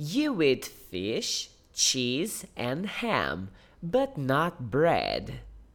You eat fish, cheese, and ham, but not bread.